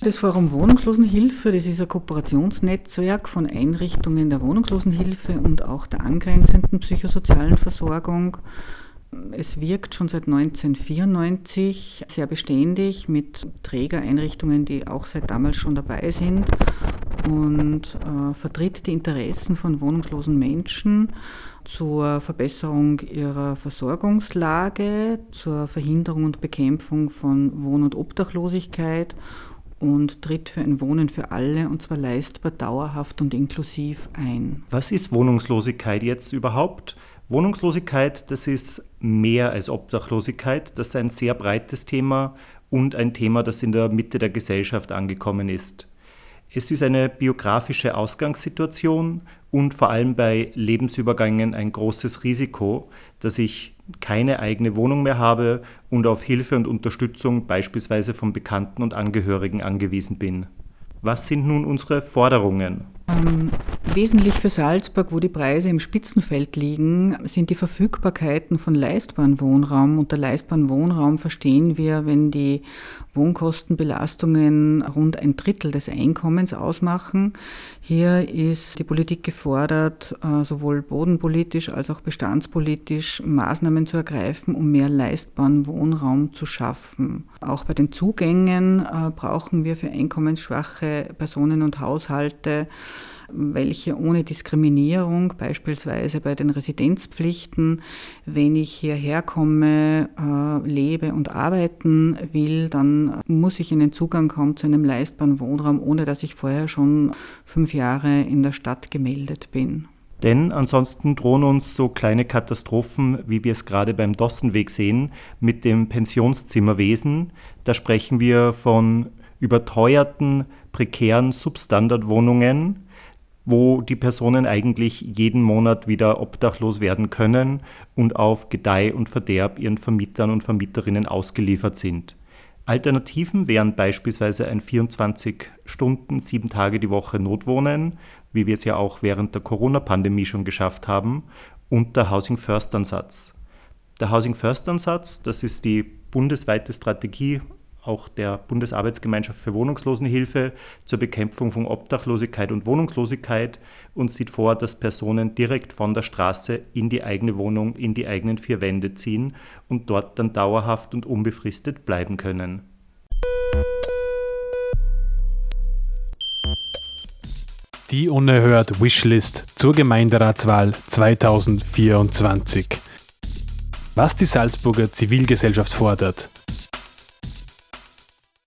Das Forum Wohnungslosenhilfe, das ist ein Kooperationsnetzwerk von Einrichtungen der Wohnungslosenhilfe und auch der angrenzenden psychosozialen Versorgung. Es wirkt schon seit 1994 sehr beständig mit Trägereinrichtungen, die auch seit damals schon dabei sind und äh, vertritt die Interessen von wohnungslosen Menschen zur Verbesserung ihrer Versorgungslage, zur Verhinderung und Bekämpfung von Wohn- und Obdachlosigkeit und tritt für ein Wohnen für alle und zwar leistbar, dauerhaft und inklusiv ein. Was ist Wohnungslosigkeit jetzt überhaupt? Wohnungslosigkeit, das ist mehr als Obdachlosigkeit, das ist ein sehr breites Thema und ein Thema, das in der Mitte der Gesellschaft angekommen ist. Es ist eine biografische Ausgangssituation und vor allem bei Lebensübergängen ein großes Risiko, dass ich keine eigene Wohnung mehr habe und auf Hilfe und Unterstützung beispielsweise von Bekannten und Angehörigen angewiesen bin. Was sind nun unsere Forderungen? Ähm, wesentlich für Salzburg, wo die Preise im Spitzenfeld liegen, sind die Verfügbarkeiten von leistbaren Wohnraum. Unter leistbaren Wohnraum verstehen wir, wenn die Wohnkostenbelastungen rund ein Drittel des Einkommens ausmachen. Hier ist die Politik gefordert, äh, sowohl bodenpolitisch als auch bestandspolitisch Maßnahmen zu ergreifen, um mehr leistbaren Wohnraum zu schaffen. Auch bei den Zugängen äh, brauchen wir für einkommensschwache Personen und Haushalte welche ohne Diskriminierung, beispielsweise bei den Residenzpflichten, wenn ich hierher komme, äh, lebe und arbeiten will, dann muss ich in den Zugang kommen zu einem leistbaren Wohnraum, ohne dass ich vorher schon fünf Jahre in der Stadt gemeldet bin. Denn ansonsten drohen uns so kleine Katastrophen, wie wir es gerade beim Dossenweg sehen, mit dem Pensionszimmerwesen. Da sprechen wir von überteuerten, prekären Substandardwohnungen, wo die Personen eigentlich jeden Monat wieder obdachlos werden können und auf Gedeih und Verderb ihren Vermietern und Vermieterinnen ausgeliefert sind. Alternativen wären beispielsweise ein 24 Stunden, sieben Tage die Woche Notwohnen, wie wir es ja auch während der Corona-Pandemie schon geschafft haben, und der Housing First Ansatz. Der Housing First Ansatz, das ist die bundesweite Strategie auch der Bundesarbeitsgemeinschaft für Wohnungslosenhilfe zur Bekämpfung von Obdachlosigkeit und Wohnungslosigkeit und sieht vor, dass Personen direkt von der Straße in die eigene Wohnung, in die eigenen vier Wände ziehen und dort dann dauerhaft und unbefristet bleiben können. Die unerhört Wishlist zur Gemeinderatswahl 2024. Was die Salzburger Zivilgesellschaft fordert,